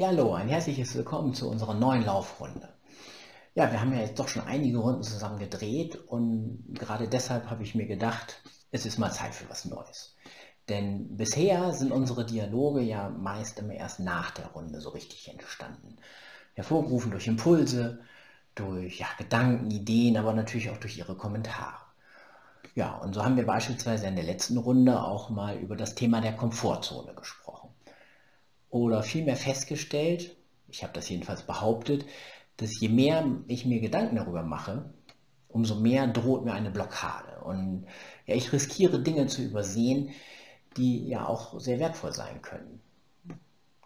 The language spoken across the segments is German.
Ja, hallo, ein herzliches Willkommen zu unserer neuen Laufrunde. Ja, wir haben ja jetzt doch schon einige Runden zusammen gedreht und gerade deshalb habe ich mir gedacht, es ist mal Zeit für was Neues. Denn bisher sind unsere Dialoge ja meist immer erst nach der Runde so richtig entstanden. Hervorgerufen durch Impulse, durch ja, Gedanken, Ideen, aber natürlich auch durch Ihre Kommentare. Ja, und so haben wir beispielsweise in der letzten Runde auch mal über das Thema der Komfortzone gesprochen oder vielmehr festgestellt, ich habe das jedenfalls behauptet, dass je mehr ich mir Gedanken darüber mache, umso mehr droht mir eine Blockade. Und ja, ich riskiere Dinge zu übersehen, die ja auch sehr wertvoll sein können,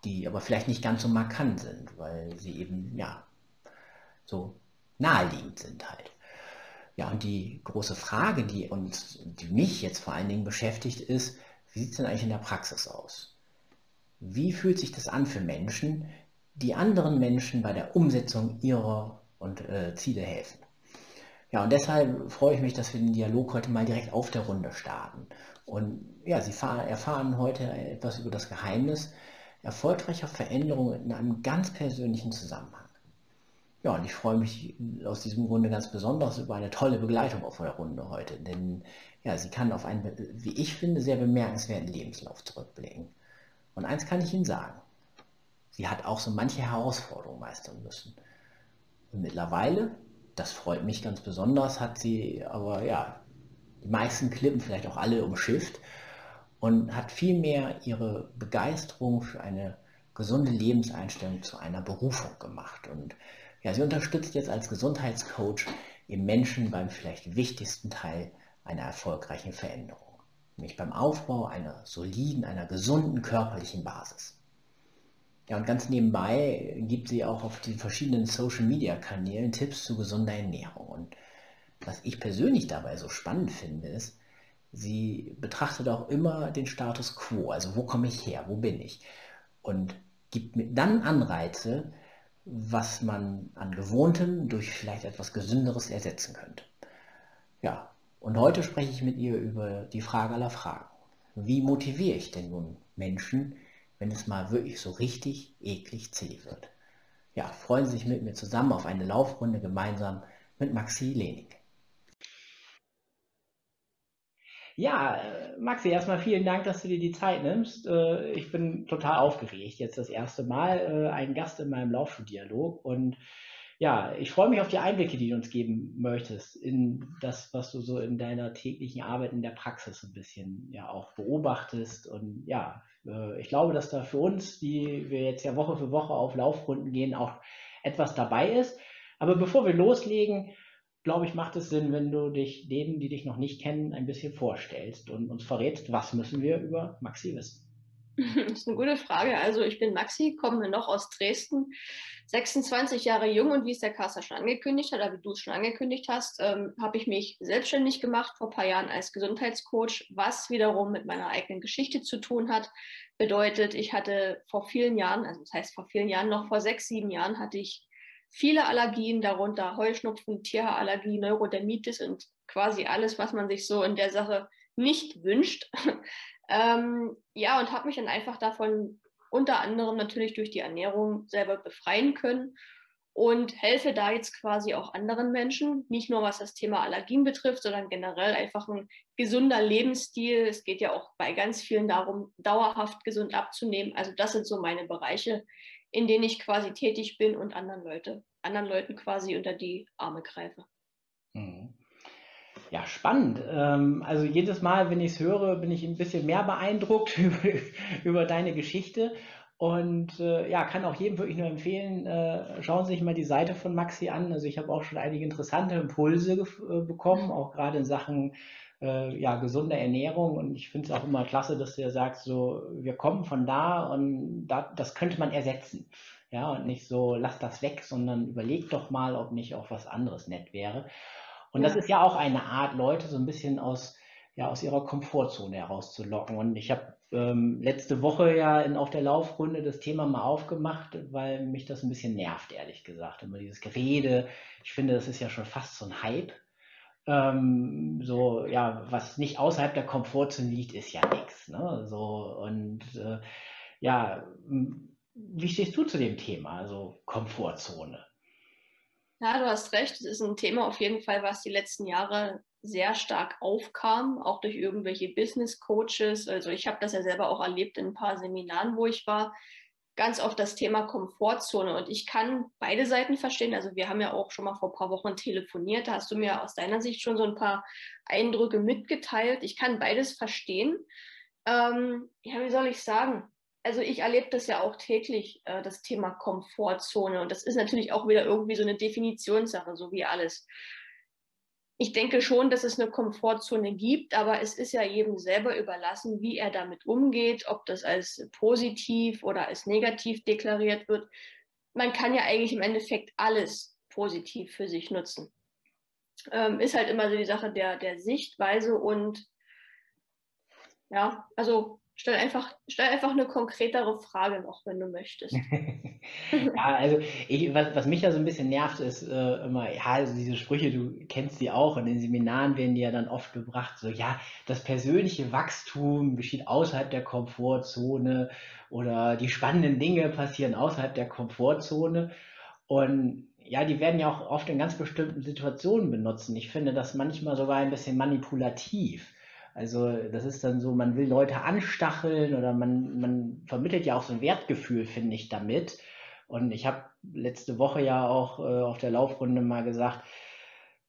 die aber vielleicht nicht ganz so markant sind, weil sie eben ja so naheliegend sind halt. Ja, und die große Frage, die uns, die mich jetzt vor allen Dingen beschäftigt, ist, wie sieht es denn eigentlich in der Praxis aus? Wie fühlt sich das an für Menschen, die anderen Menschen bei der Umsetzung ihrer und, äh, Ziele helfen? Ja, und deshalb freue ich mich, dass wir den Dialog heute mal direkt auf der Runde starten. Und ja, Sie erfahren heute etwas über das Geheimnis erfolgreicher Veränderungen in einem ganz persönlichen Zusammenhang. Ja, und ich freue mich aus diesem Grunde ganz besonders über eine tolle Begleitung auf der Runde heute, denn ja, sie kann auf einen, wie ich finde, sehr bemerkenswerten Lebenslauf zurückblicken. Und eins kann ich Ihnen sagen, sie hat auch so manche Herausforderungen meistern müssen. Und mittlerweile, das freut mich ganz besonders, hat sie aber ja die meisten Klippen, vielleicht auch alle umschifft und hat vielmehr ihre Begeisterung für eine gesunde Lebenseinstellung zu einer Berufung gemacht. Und ja, sie unterstützt jetzt als Gesundheitscoach im Menschen beim vielleicht wichtigsten Teil einer erfolgreichen Veränderung nämlich beim Aufbau einer soliden, einer gesunden körperlichen Basis. Ja, und ganz nebenbei gibt sie auch auf den verschiedenen Social-Media-Kanälen Tipps zu gesunder Ernährung. Und was ich persönlich dabei so spannend finde, ist, sie betrachtet auch immer den Status quo, also wo komme ich her, wo bin ich, und gibt mir dann Anreize, was man an Gewohntem durch vielleicht etwas Gesünderes ersetzen könnte. Ja, und heute spreche ich mit ihr über die Frage aller Fragen. Wie motiviere ich denn nun Menschen, wenn es mal wirklich so richtig eklig zäh wird? Ja, freuen Sie sich mit mir zusammen auf eine Laufrunde gemeinsam mit Maxi Lenig. Ja, äh, Maxi, erstmal vielen Dank, dass du dir die Zeit nimmst. Äh, ich bin total aufgeregt. Jetzt das erste Mal äh, ein Gast in meinem Laufdialog und ja, ich freue mich auf die Einblicke, die du uns geben möchtest in das, was du so in deiner täglichen Arbeit in der Praxis ein bisschen ja auch beobachtest. Und ja, äh, ich glaube, dass da für uns, die wir jetzt ja Woche für Woche auf Laufrunden gehen, auch etwas dabei ist. Aber bevor wir loslegen, glaube ich, macht es Sinn, wenn du dich denen, die dich noch nicht kennen, ein bisschen vorstellst und uns verrätst, was müssen wir über Maxi wissen. Das ist eine gute Frage. Also ich bin Maxi, komme noch aus Dresden, 26 Jahre jung und wie es der Kassa schon angekündigt hat, oder wie du es schon angekündigt hast, ähm, habe ich mich selbstständig gemacht vor ein paar Jahren als Gesundheitscoach, was wiederum mit meiner eigenen Geschichte zu tun hat. Bedeutet, ich hatte vor vielen Jahren, also das heißt vor vielen Jahren, noch vor sechs, sieben Jahren hatte ich viele Allergien, darunter Heuschnupfen, Tierhaarallergie, Neurodermitis und quasi alles, was man sich so in der Sache nicht wünscht. Ähm, ja, und habe mich dann einfach davon unter anderem natürlich durch die Ernährung selber befreien können und helfe da jetzt quasi auch anderen Menschen, nicht nur was das Thema Allergien betrifft, sondern generell einfach ein gesunder Lebensstil. Es geht ja auch bei ganz vielen darum, dauerhaft gesund abzunehmen. Also das sind so meine Bereiche, in denen ich quasi tätig bin und anderen Leute, anderen Leuten quasi unter die Arme greife. Mhm. Ja, spannend. Ähm, also jedes Mal, wenn ich es höre, bin ich ein bisschen mehr beeindruckt über, über deine Geschichte. Und äh, ja, kann auch jedem wirklich nur empfehlen, äh, schauen Sie sich mal die Seite von Maxi an. Also ich habe auch schon einige interessante Impulse äh, bekommen, auch gerade in Sachen ja, gesunde Ernährung. Und ich finde es auch immer klasse, dass du ja sagst, so, wir kommen von da und da, das könnte man ersetzen. Ja, und nicht so, lass das weg, sondern überleg doch mal, ob nicht auch was anderes nett wäre. Und ja. das ist ja auch eine Art, Leute so ein bisschen aus, ja, aus ihrer Komfortzone herauszulocken. Und ich habe ähm, letzte Woche ja in, auf der Laufrunde das Thema mal aufgemacht, weil mich das ein bisschen nervt, ehrlich gesagt. Immer dieses Gerede. Ich finde, das ist ja schon fast so ein Hype. Ähm, so, ja, was nicht außerhalb der Komfortzone liegt, ist ja nichts. Ne? So, und äh, ja, wie stehst du zu dem Thema, also Komfortzone? Ja, du hast recht. Es ist ein Thema auf jeden Fall, was die letzten Jahre sehr stark aufkam, auch durch irgendwelche Business Coaches. Also ich habe das ja selber auch erlebt in ein paar Seminaren, wo ich war. Ganz oft das Thema Komfortzone. Und ich kann beide Seiten verstehen. Also wir haben ja auch schon mal vor ein paar Wochen telefoniert. Da hast du mir aus deiner Sicht schon so ein paar Eindrücke mitgeteilt. Ich kann beides verstehen. Ähm, ja, wie soll ich sagen? Also ich erlebe das ja auch täglich, äh, das Thema Komfortzone. Und das ist natürlich auch wieder irgendwie so eine Definitionssache, so wie alles. Ich denke schon, dass es eine Komfortzone gibt, aber es ist ja jedem selber überlassen, wie er damit umgeht, ob das als positiv oder als negativ deklariert wird. Man kann ja eigentlich im Endeffekt alles positiv für sich nutzen. Ähm, ist halt immer so die Sache der, der Sichtweise und ja, also Stell einfach, stell einfach eine konkretere Frage noch, wenn du möchtest. ja, also ich, was, was mich ja so ein bisschen nervt, ist äh, immer, ja, also diese Sprüche, du kennst die auch, und in den Seminaren werden die ja dann oft gebracht, so ja, das persönliche Wachstum besteht außerhalb der Komfortzone oder die spannenden Dinge passieren außerhalb der Komfortzone. Und ja, die werden ja auch oft in ganz bestimmten Situationen benutzen. Ich finde das manchmal sogar ein bisschen manipulativ. Also das ist dann so, man will Leute anstacheln oder man, man vermittelt ja auch so ein Wertgefühl, finde ich, damit. Und ich habe letzte Woche ja auch äh, auf der Laufrunde mal gesagt,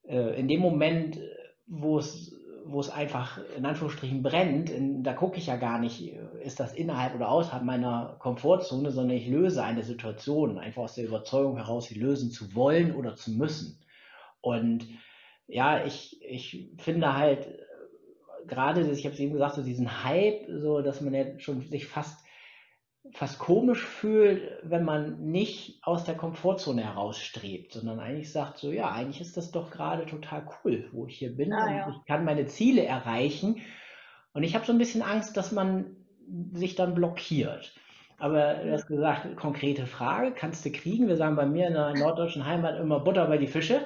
äh, in dem Moment, wo es wo es einfach in Anführungsstrichen brennt, in, da gucke ich ja gar nicht, ist das innerhalb oder außerhalb meiner Komfortzone, sondern ich löse eine Situation einfach aus der Überzeugung heraus, sie lösen zu wollen oder zu müssen. Und ja, ich, ich finde halt, gerade, ich habe es eben gesagt, so diesen Hype, so dass man ja schon sich fast fast komisch fühlt, wenn man nicht aus der Komfortzone herausstrebt, sondern eigentlich sagt so, ja, eigentlich ist das doch gerade total cool, wo ich hier bin ah, und ja. ich kann meine Ziele erreichen. Und ich habe so ein bisschen Angst, dass man sich dann blockiert. Aber du hast gesagt, konkrete Frage kannst du kriegen. Wir sagen bei mir in der norddeutschen Heimat immer Butter bei die Fische.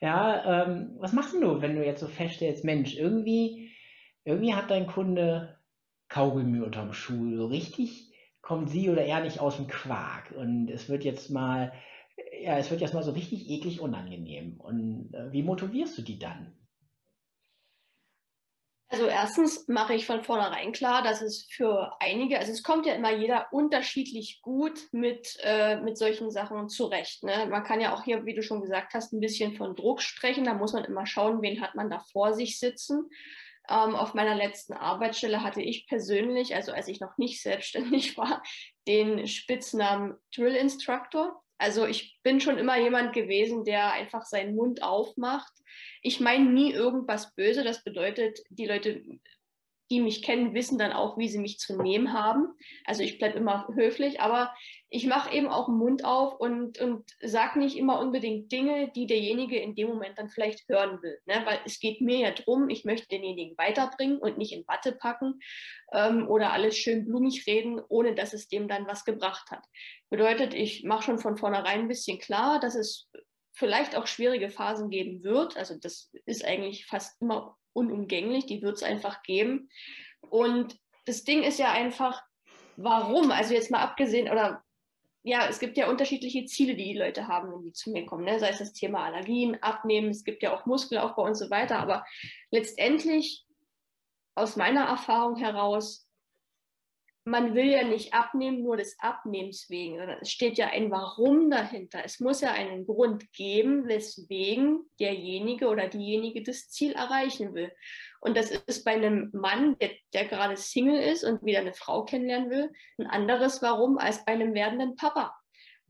Ja, ähm, was machst du, wenn du jetzt so feststellst, Mensch, irgendwie irgendwie hat dein Kunde Kaugummi unterm Schuh. So richtig kommt sie oder er nicht aus dem Quark. Und es wird jetzt mal, ja, es wird jetzt mal so richtig eklig unangenehm. Und äh, wie motivierst du die dann? Also erstens mache ich von vornherein klar, dass es für einige, also es kommt ja immer jeder unterschiedlich gut mit, äh, mit solchen Sachen zurecht. Ne? Man kann ja auch hier, wie du schon gesagt hast, ein bisschen von Druck sprechen. Da muss man immer schauen, wen hat man da vor sich sitzen. Ähm, auf meiner letzten Arbeitsstelle hatte ich persönlich, also als ich noch nicht selbstständig war, den Spitznamen Drill Instructor. Also ich bin schon immer jemand gewesen, der einfach seinen Mund aufmacht. Ich meine nie irgendwas böse. Das bedeutet, die Leute die mich kennen, wissen dann auch, wie sie mich zu nehmen haben. Also ich bleibe immer höflich, aber ich mache eben auch den Mund auf und, und sage nicht immer unbedingt Dinge, die derjenige in dem Moment dann vielleicht hören will. Ne? Weil es geht mir ja darum, ich möchte denjenigen weiterbringen und nicht in Watte packen ähm, oder alles schön blumig reden, ohne dass es dem dann was gebracht hat. Bedeutet, ich mache schon von vornherein ein bisschen klar, dass es vielleicht auch schwierige Phasen geben wird. Also das ist eigentlich fast immer unumgänglich, die wird es einfach geben. Und das Ding ist ja einfach, warum? Also jetzt mal abgesehen, oder ja, es gibt ja unterschiedliche Ziele, die die Leute haben, wenn die zu mir kommen. Ne? Sei es das Thema Allergien, Abnehmen, es gibt ja auch Muskelaufbau und so weiter. Aber letztendlich, aus meiner Erfahrung heraus, man will ja nicht abnehmen, nur des Abnehmens wegen, sondern es steht ja ein Warum dahinter. Es muss ja einen Grund geben, weswegen derjenige oder diejenige das Ziel erreichen will. Und das ist bei einem Mann, der, der gerade Single ist und wieder eine Frau kennenlernen will, ein anderes Warum als bei einem werdenden Papa.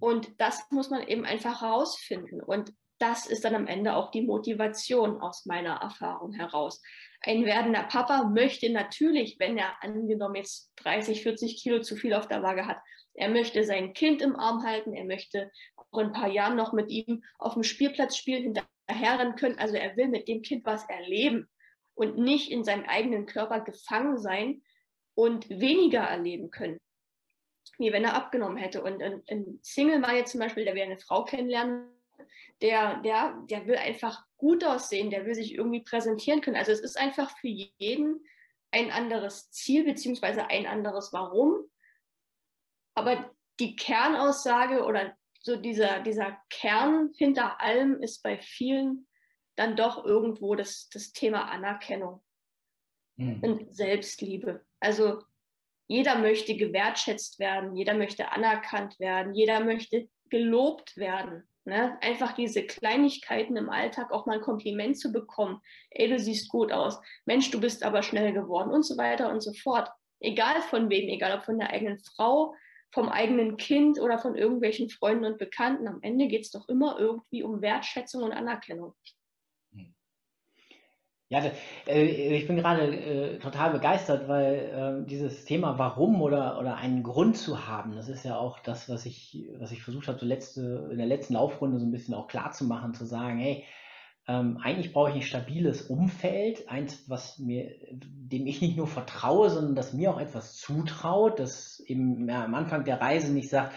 Und das muss man eben einfach herausfinden. Und das ist dann am Ende auch die Motivation aus meiner Erfahrung heraus. Ein werdender Papa möchte natürlich, wenn er angenommen jetzt 30, 40 Kilo zu viel auf der Waage hat, er möchte sein Kind im Arm halten, er möchte auch in ein paar Jahren noch mit ihm auf dem Spielplatz spielen, hinterherrennen können. Also er will mit dem Kind was erleben und nicht in seinem eigenen Körper gefangen sein und weniger erleben können, wie wenn er abgenommen hätte. Und ein, Single-Mann jetzt zum Beispiel, der will eine Frau kennenlernen, der, der, der will einfach gut aussehen, der will sich irgendwie präsentieren können. Also es ist einfach für jeden ein anderes Ziel beziehungsweise ein anderes Warum. Aber die Kernaussage oder so dieser, dieser Kern hinter allem ist bei vielen dann doch irgendwo das, das Thema Anerkennung mhm. und Selbstliebe. Also jeder möchte gewertschätzt werden, jeder möchte anerkannt werden, jeder möchte gelobt werden. Ne? Einfach diese Kleinigkeiten im Alltag auch mal ein Kompliment zu bekommen. Ey, du siehst gut aus. Mensch, du bist aber schnell geworden und so weiter und so fort. Egal von wem, egal ob von der eigenen Frau, vom eigenen Kind oder von irgendwelchen Freunden und Bekannten. Am Ende geht es doch immer irgendwie um Wertschätzung und Anerkennung. Ja, äh, ich bin gerade äh, total begeistert, weil äh, dieses Thema Warum oder, oder einen Grund zu haben, das ist ja auch das, was ich, was ich versucht habe, so letzte, in der letzten Laufrunde so ein bisschen auch klar zu machen, zu sagen, hey, ähm, eigentlich brauche ich ein stabiles Umfeld, eins, was mir, dem ich nicht nur vertraue, sondern das mir auch etwas zutraut, das eben ja, am Anfang der Reise nicht sagt,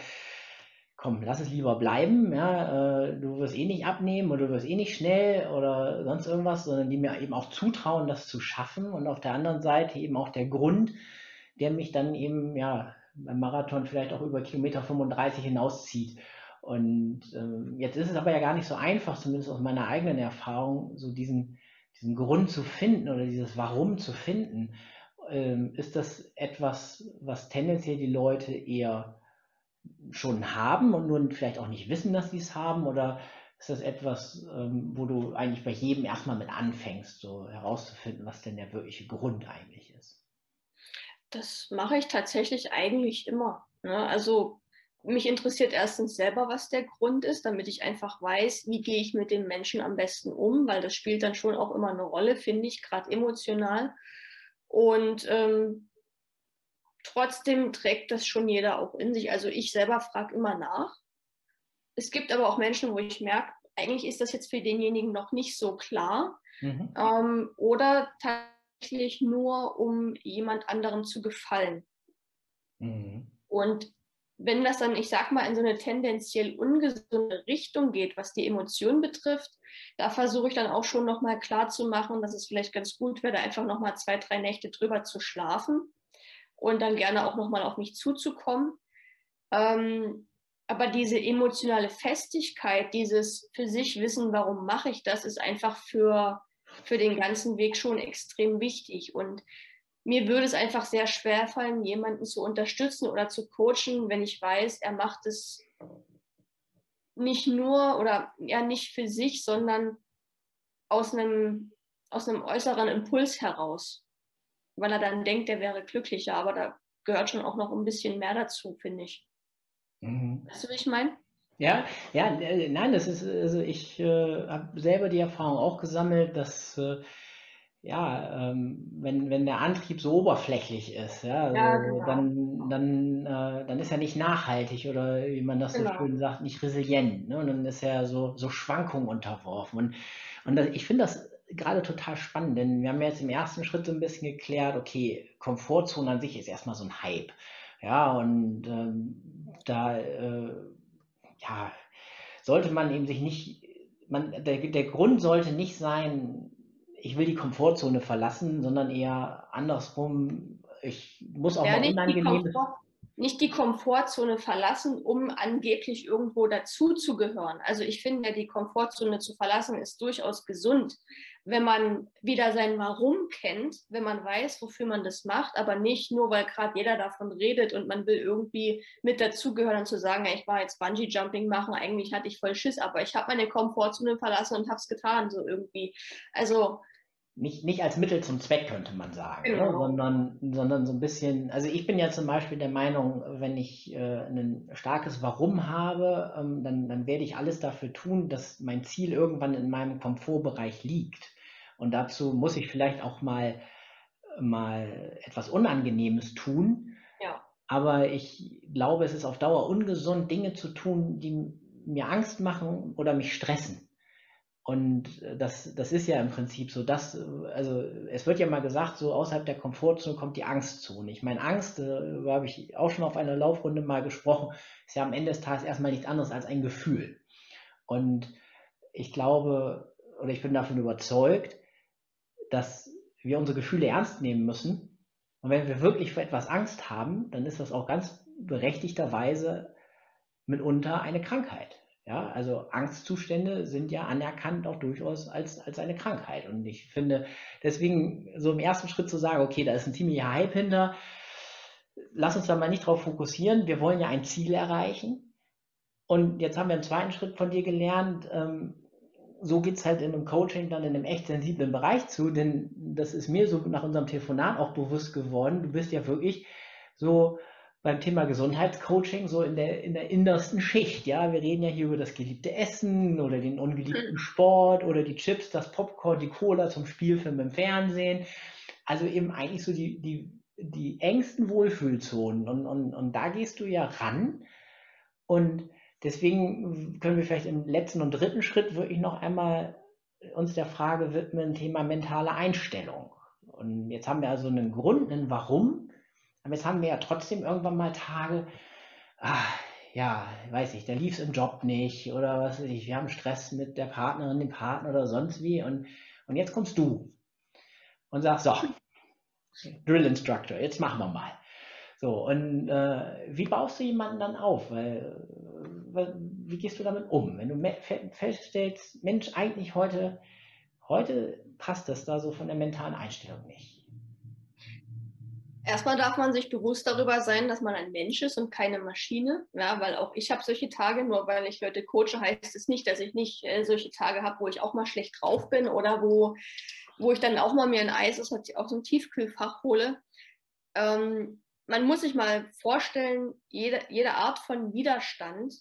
komm, lass es lieber bleiben, ja, äh, du wirst eh nicht abnehmen oder du wirst eh nicht schnell oder sonst irgendwas, sondern die mir eben auch zutrauen, das zu schaffen und auf der anderen Seite eben auch der Grund, der mich dann eben, ja, beim Marathon vielleicht auch über Kilometer 35 hinauszieht. Und ähm, jetzt ist es aber ja gar nicht so einfach, zumindest aus meiner eigenen Erfahrung, so diesen, diesen Grund zu finden oder dieses Warum zu finden. Ähm, ist das etwas, was tendenziell die Leute eher schon haben und nur vielleicht auch nicht wissen, dass sie es haben? Oder ist das etwas, ähm, wo du eigentlich bei jedem erstmal mit anfängst, so herauszufinden, was denn der wirkliche Grund eigentlich ist? Das mache ich tatsächlich eigentlich immer. Ne? Also mich interessiert erstens selber, was der Grund ist, damit ich einfach weiß, wie gehe ich mit dem Menschen am besten um, weil das spielt dann schon auch immer eine Rolle, finde ich, gerade emotional. Und ähm, trotzdem trägt das schon jeder auch in sich. Also ich selber frage immer nach. Es gibt aber auch Menschen, wo ich merke, eigentlich ist das jetzt für denjenigen noch nicht so klar. Mhm. Ähm, oder tatsächlich nur, um jemand anderem zu gefallen. Mhm. Und wenn das dann, ich sag mal, in so eine tendenziell ungesunde Richtung geht, was die Emotionen betrifft, da versuche ich dann auch schon nochmal klar zu machen, dass es vielleicht ganz gut wäre, einfach nochmal zwei, drei Nächte drüber zu schlafen und dann gerne auch nochmal auf mich zuzukommen. Ähm, aber diese emotionale Festigkeit, dieses für sich wissen, warum mache ich das, ist einfach für, für den ganzen Weg schon extrem wichtig. Und mir würde es einfach sehr schwer fallen, jemanden zu unterstützen oder zu coachen, wenn ich weiß, er macht es nicht nur oder ja nicht für sich, sondern aus einem, aus einem äußeren Impuls heraus, weil er dann denkt, er wäre glücklicher. Aber da gehört schon auch noch ein bisschen mehr dazu, finde ich. Mhm. Weißt du, wie ich meine? Ja, ja, äh, nein, das ist, also ich äh, habe selber die Erfahrung auch gesammelt, dass äh, ja, ähm, wenn, wenn der Antrieb so oberflächlich ist, ja, also ja genau. dann, dann, äh, dann ist er nicht nachhaltig oder wie man das genau. so schön sagt, nicht resilient. Ne? Und dann ist er so, so Schwankungen unterworfen. Und, und das, ich finde das gerade total spannend, denn wir haben jetzt im ersten Schritt so ein bisschen geklärt, okay, Komfortzone an sich ist erstmal so ein Hype. Ja, und ähm, da äh, ja, sollte man eben sich nicht, man, der, der Grund sollte nicht sein, ich will die Komfortzone verlassen, sondern eher andersrum, ich muss auch ja, mal unangenehm nicht die Komfortzone verlassen, um angeblich irgendwo dazuzugehören. Also ich finde, ja, die Komfortzone zu verlassen ist durchaus gesund, wenn man wieder sein Warum kennt, wenn man weiß, wofür man das macht, aber nicht nur, weil gerade jeder davon redet und man will irgendwie mit dazugehören und zu sagen, ich war jetzt Bungee Jumping machen, eigentlich hatte ich voll Schiss, aber ich habe meine Komfortzone verlassen und habe es getan, so irgendwie. Also nicht, nicht als Mittel zum Zweck, könnte man sagen, ne? genau. ne? sondern, sondern so ein bisschen, also ich bin ja zum Beispiel der Meinung, wenn ich äh, ein starkes Warum habe, ähm, dann, dann werde ich alles dafür tun, dass mein Ziel irgendwann in meinem Komfortbereich liegt. Und dazu muss ich vielleicht auch mal, mal etwas Unangenehmes tun. Ja. Aber ich glaube, es ist auf Dauer ungesund, Dinge zu tun, die mir Angst machen oder mich stressen. Und äh, das, das ist ja im Prinzip so, dass, also es wird ja mal gesagt, so außerhalb der Komfortzone kommt die Angstzone. Ich meine, Angst, äh, darüber habe ich auch schon auf einer Laufrunde mal gesprochen, ist ja am Ende des Tages erstmal nichts anderes als ein Gefühl. Und ich glaube, oder ich bin davon überzeugt, dass wir unsere Gefühle ernst nehmen müssen. Und wenn wir wirklich vor etwas Angst haben, dann ist das auch ganz berechtigterweise mitunter eine Krankheit. Ja, also Angstzustände sind ja anerkannt auch durchaus als, als eine Krankheit. Und ich finde, deswegen so im ersten Schritt zu sagen, okay, da ist ein ziemlicher Hype hinter, lass uns da mal nicht drauf fokussieren. Wir wollen ja ein Ziel erreichen. Und jetzt haben wir im zweiten Schritt von dir gelernt, ähm, so geht es halt in einem Coaching dann in einem echt sensiblen Bereich zu, denn das ist mir so nach unserem Telefonat auch bewusst geworden. Du bist ja wirklich so beim Thema Gesundheitscoaching so in der, in der innersten Schicht. Ja, wir reden ja hier über das geliebte Essen oder den ungeliebten Sport oder die Chips, das Popcorn, die Cola zum Spielfilm im Fernsehen. Also eben eigentlich so die, die, die engsten Wohlfühlzonen. Und, und, und da gehst du ja ran. Und deswegen können wir vielleicht im letzten und dritten Schritt wirklich noch einmal uns der Frage widmen, Thema mentale Einstellung. Und jetzt haben wir also einen Grund, einen Warum aber jetzt haben wir ja trotzdem irgendwann mal Tage, ach, ja, weiß ich, da lief es im Job nicht oder was weiß ich, wir haben Stress mit der Partnerin, dem Partner oder sonst wie und, und jetzt kommst du und sagst, so, Drill Instructor, jetzt machen wir mal. So, und äh, wie baust du jemanden dann auf? Weil, weil, wie gehst du damit um? Wenn du feststellst, Mensch, eigentlich heute, heute passt das da so von der mentalen Einstellung nicht. Erstmal darf man sich bewusst darüber sein, dass man ein Mensch ist und keine Maschine. Ja, weil auch ich habe solche Tage, nur weil ich Leute coache, heißt es nicht, dass ich nicht äh, solche Tage habe, wo ich auch mal schlecht drauf bin oder wo, wo ich dann auch mal mir ein Eis aus, aus dem Tiefkühlfach hole. Ähm, man muss sich mal vorstellen, jede, jede Art von Widerstand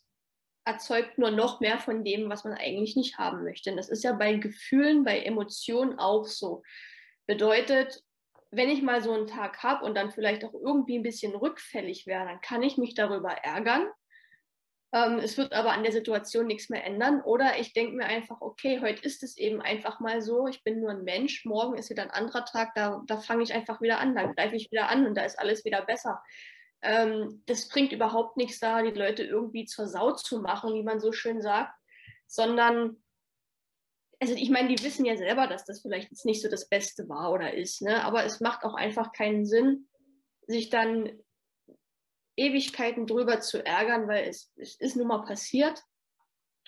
erzeugt nur noch mehr von dem, was man eigentlich nicht haben möchte. Und das ist ja bei Gefühlen, bei Emotionen auch so. Bedeutet, wenn ich mal so einen Tag habe und dann vielleicht auch irgendwie ein bisschen rückfällig wäre, dann kann ich mich darüber ärgern. Ähm, es wird aber an der Situation nichts mehr ändern. Oder ich denke mir einfach, okay, heute ist es eben einfach mal so, ich bin nur ein Mensch, morgen ist wieder ein anderer Tag, da, da fange ich einfach wieder an, dann greife ich wieder an und da ist alles wieder besser. Ähm, das bringt überhaupt nichts da, die Leute irgendwie zur Sau zu machen, wie man so schön sagt, sondern also ich meine, die wissen ja selber, dass das vielleicht jetzt nicht so das Beste war oder ist, ne? aber es macht auch einfach keinen Sinn, sich dann Ewigkeiten drüber zu ärgern, weil es, es ist nun mal passiert.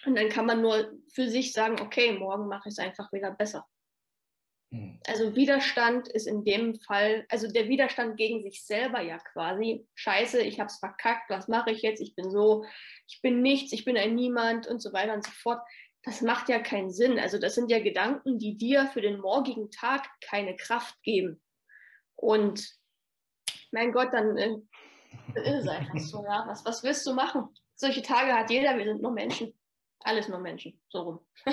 Und dann kann man nur für sich sagen, okay, morgen mache ich es einfach wieder besser. Hm. Also Widerstand ist in dem Fall, also der Widerstand gegen sich selber ja quasi, scheiße, ich habe es verkackt, was mache ich jetzt? Ich bin so, ich bin nichts, ich bin ein Niemand und so weiter und so fort das macht ja keinen Sinn. Also das sind ja Gedanken, die dir für den morgigen Tag keine Kraft geben. Und mein Gott, dann äh, ist es einfach so, ja. Was, was willst du machen? Solche Tage hat jeder, wir sind nur Menschen. Alles nur Menschen, so rum.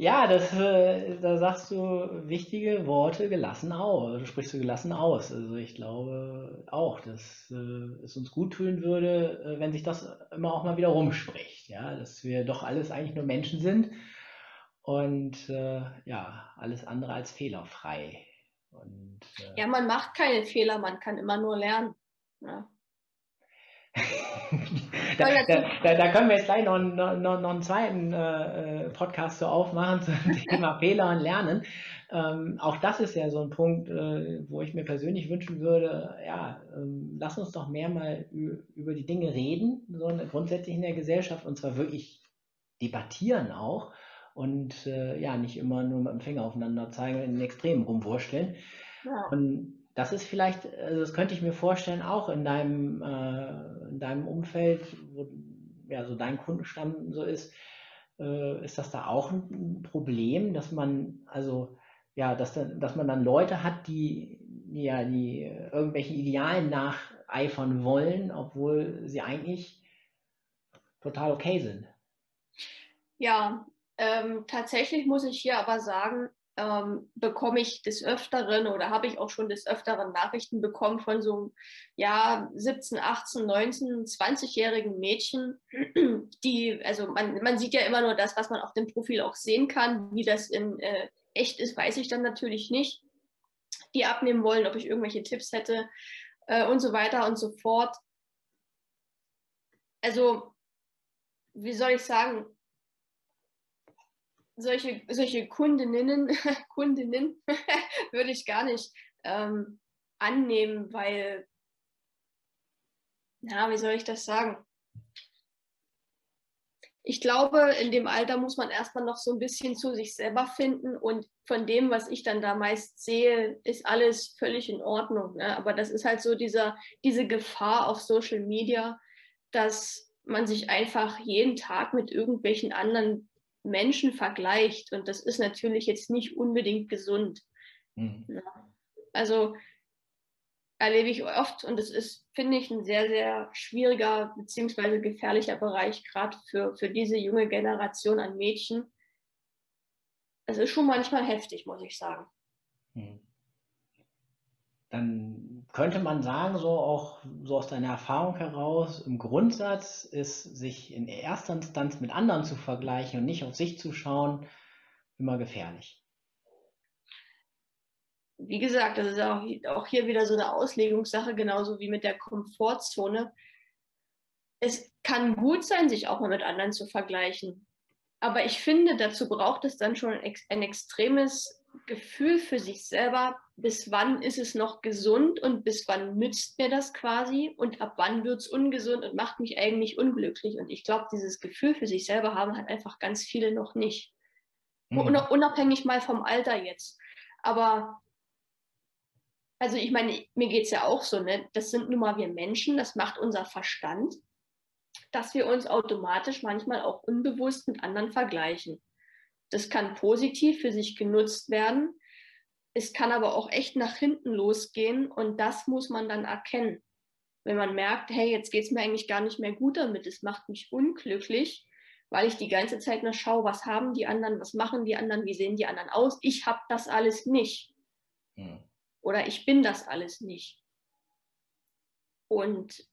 Ja, das, äh, da sagst du wichtige Worte gelassen aus. Du sprichst du gelassen aus. Also ich glaube auch, dass äh, es uns gut tun würde, äh, wenn sich das immer auch mal wieder rumspricht. Ja, dass wir doch alles eigentlich nur Menschen sind und äh, ja, alles andere als fehlerfrei. Und, äh, ja, man macht keine Fehler, man kann immer nur lernen. Ja. Da, da, da, können wir jetzt gleich noch, noch, noch einen zweiten äh, äh Podcast so aufmachen zum Thema Fehler und Lernen. Ähm, auch das ist ja so ein Punkt, äh, wo ich mir persönlich wünschen würde, ja, ähm, lass uns doch mehr mal über die Dinge reden, so grundsätzlich in der Gesellschaft und zwar wirklich debattieren auch und äh, ja, nicht immer nur mit dem Finger aufeinander zeigen und in den Extremen rumwursteln. Ja. Und das ist vielleicht, also das könnte ich mir vorstellen, auch in deinem, äh, in deinem Umfeld, wo ja so dein Kundenstamm so ist, äh, ist das da auch ein Problem, dass man, also ja, dass, dass man dann Leute hat, die ja, die irgendwelchen Idealen nacheifern wollen, obwohl sie eigentlich total okay sind. Ja, ähm, tatsächlich muss ich hier aber sagen, ähm, bekomme ich des Öfteren oder habe ich auch schon des Öfteren Nachrichten bekommen von so ja, 17, 18, 19, 20-jährigen Mädchen, die, also man, man sieht ja immer nur das, was man auf dem Profil auch sehen kann. Wie das in äh, echt ist, weiß ich dann natürlich nicht. Die abnehmen wollen, ob ich irgendwelche Tipps hätte äh, und so weiter und so fort. Also, wie soll ich sagen, solche, solche Kundinnen, Kundinnen würde ich gar nicht ähm, annehmen, weil Ja, wie soll ich das sagen? Ich glaube, in dem Alter muss man erstmal noch so ein bisschen zu sich selber finden und von dem, was ich dann da meist sehe, ist alles völlig in Ordnung. Ne? Aber das ist halt so dieser, diese Gefahr auf Social Media, dass man sich einfach jeden Tag mit irgendwelchen anderen Menschen vergleicht. Und das ist natürlich jetzt nicht unbedingt gesund. Mhm. Ja. Also erlebe ich oft und es ist, finde ich, ein sehr, sehr schwieriger bzw. gefährlicher Bereich, gerade für, für diese junge Generation an Mädchen. Es ist schon manchmal heftig, muss ich sagen. Hm. Dann könnte man sagen, so auch so aus deiner Erfahrung heraus, im Grundsatz ist, sich in erster Instanz mit anderen zu vergleichen und nicht auf sich zu schauen, immer gefährlich wie gesagt, das ist auch, auch hier wieder so eine Auslegungssache, genauso wie mit der Komfortzone. Es kann gut sein, sich auch mal mit anderen zu vergleichen. Aber ich finde, dazu braucht es dann schon ein extremes Gefühl für sich selber, bis wann ist es noch gesund und bis wann nützt mir das quasi und ab wann wird es ungesund und macht mich eigentlich unglücklich. Und ich glaube, dieses Gefühl für sich selber haben halt einfach ganz viele noch nicht. Mhm. Unabhängig mal vom Alter jetzt. Aber also ich meine, mir geht es ja auch so, ne? das sind nun mal wir Menschen, das macht unser Verstand, dass wir uns automatisch manchmal auch unbewusst mit anderen vergleichen. Das kann positiv für sich genutzt werden, es kann aber auch echt nach hinten losgehen und das muss man dann erkennen. Wenn man merkt, hey, jetzt geht es mir eigentlich gar nicht mehr gut damit, es macht mich unglücklich, weil ich die ganze Zeit nur schaue, was haben die anderen, was machen die anderen, wie sehen die anderen aus. Ich habe das alles nicht. Hm oder ich bin das alles nicht. Und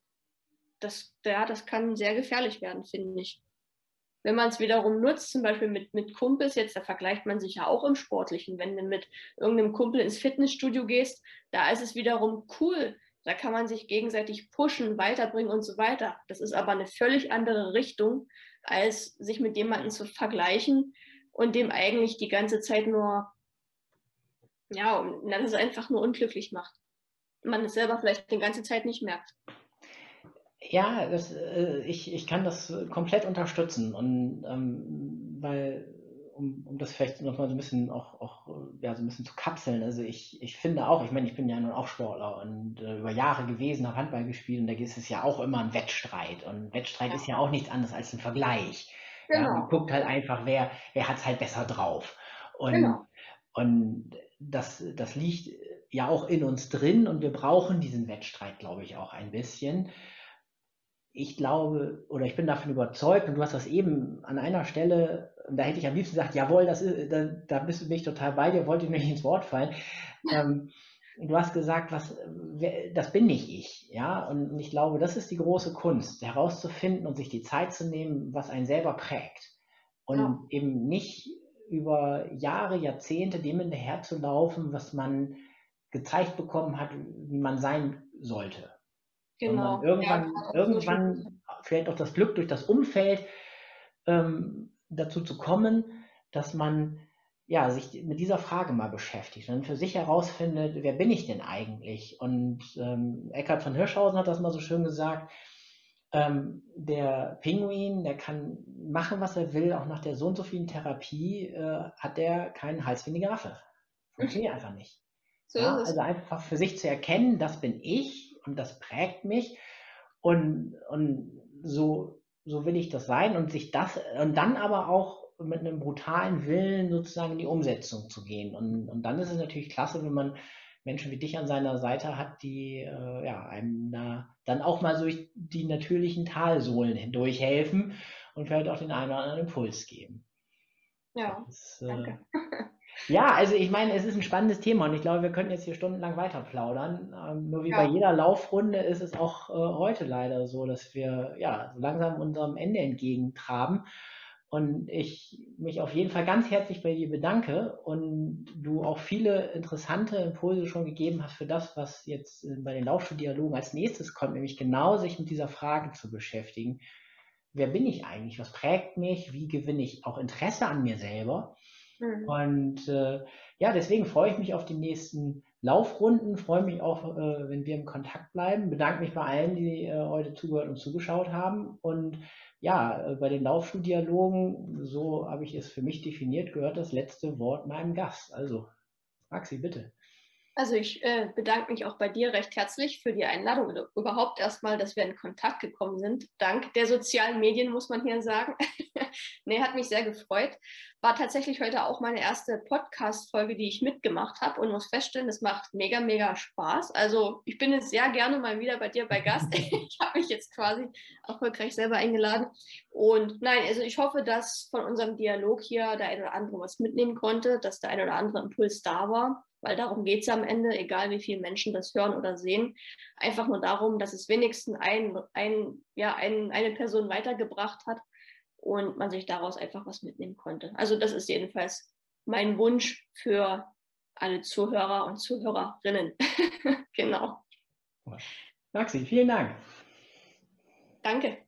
das, ja, das kann sehr gefährlich werden, finde ich. Wenn man es wiederum nutzt, zum Beispiel mit, mit Kumpels, jetzt, da vergleicht man sich ja auch im Sportlichen. Wenn du mit irgendeinem Kumpel ins Fitnessstudio gehst, da ist es wiederum cool. Da kann man sich gegenseitig pushen, weiterbringen und so weiter. Das ist aber eine völlig andere Richtung, als sich mit jemandem zu vergleichen und dem eigentlich die ganze Zeit nur ja, dann es einfach nur unglücklich macht. Man es selber vielleicht die ganze Zeit nicht merkt. Ja, das, äh, ich, ich kann das komplett unterstützen. Und ähm, weil, um, um das vielleicht nochmal so ein bisschen auch, auch ja, so ein bisschen zu kapseln, also ich, ich finde auch, ich meine, ich bin ja nun auch Sportler und äh, über Jahre gewesen, habe Handball gespielt und da ist es ja auch immer ein Wettstreit. Und Wettstreit ja. ist ja auch nichts anderes als ein Vergleich. Genau. Ja, man guckt halt einfach, wer, wer hat es halt besser drauf. Und, genau. und das, das liegt ja auch in uns drin und wir brauchen diesen Wettstreit, glaube ich, auch ein bisschen. Ich glaube oder ich bin davon überzeugt, und du hast das eben an einer Stelle, da hätte ich am liebsten gesagt, jawohl, das ist, da, da bist du mich total bei dir, wollte ich nicht ins Wort fallen. Ähm, du hast gesagt, was, das bin nicht ich, ja, und ich glaube, das ist die große Kunst, herauszufinden und sich die Zeit zu nehmen, was einen selber prägt und ja. eben nicht über Jahre, Jahrzehnte dem hinterherzulaufen, was man gezeigt bekommen hat, wie man sein sollte. Genau. irgendwann, ja, irgendwann so vielleicht auch das Glück durch das Umfeld ähm, dazu zu kommen, dass man ja, sich mit dieser Frage mal beschäftigt und für sich herausfindet, wer bin ich denn eigentlich? Und ähm, Eckhard von Hirschhausen hat das mal so schön gesagt, ähm, der Pinguin, der kann machen, was er will, auch nach der so und so vielen Therapie äh, hat der keinen Hals wie eine Giraffe. Funktioniert einfach nicht. So ja, also einfach für sich zu erkennen, das bin ich und das prägt mich und, und so, so will ich das sein und sich das und dann aber auch mit einem brutalen Willen sozusagen in die Umsetzung zu gehen. Und, und dann ist es natürlich klasse, wenn man Menschen wie dich an seiner Seite hat, die äh, ja, einem da dann auch mal durch die natürlichen Talsohlen hindurch helfen und vielleicht auch den einen oder anderen Impuls geben. Ja, das, äh, danke. Ja, also ich meine, es ist ein spannendes Thema und ich glaube, wir könnten jetzt hier stundenlang weiter plaudern. Ähm, nur wie ja. bei jeder Laufrunde ist es auch äh, heute leider so, dass wir ja so langsam unserem Ende entgegentraben und ich mich auf jeden Fall ganz herzlich bei dir bedanke und du auch viele interessante Impulse schon gegeben hast für das, was jetzt bei den Laufstudialogen als nächstes kommt, nämlich genau sich mit dieser Frage zu beschäftigen. Wer bin ich eigentlich? Was prägt mich? Wie gewinne ich auch Interesse an mir selber? Mhm. Und äh, ja, deswegen freue ich mich auf die nächsten Laufrunden. Freue mich auch, äh, wenn wir im Kontakt bleiben. Bedanke mich bei allen, die äh, heute zugehört und zugeschaut haben. Und ja, äh, bei den Laufschuhdialogen, so habe ich es für mich definiert, gehört das letzte Wort meinem Gast. Also, Maxi, bitte. Also ich äh, bedanke mich auch bei dir recht herzlich für die Einladung überhaupt erstmal, dass wir in Kontakt gekommen sind. Dank der sozialen Medien, muss man hier sagen. nee, hat mich sehr gefreut. War tatsächlich heute auch meine erste Podcast-Folge, die ich mitgemacht habe und muss feststellen, es macht mega, mega Spaß. Also ich bin jetzt sehr gerne mal wieder bei dir bei Gast. ich habe mich jetzt quasi erfolgreich selber eingeladen. Und nein, also ich hoffe, dass von unserem Dialog hier der eine oder andere was mitnehmen konnte, dass der eine oder andere Impuls da war weil darum geht es am Ende, egal wie viele Menschen das hören oder sehen. Einfach nur darum, dass es wenigstens ein, ein, ja, ein, eine Person weitergebracht hat und man sich daraus einfach was mitnehmen konnte. Also das ist jedenfalls mein Wunsch für alle Zuhörer und Zuhörerinnen. genau. Maxi, vielen Dank. Danke.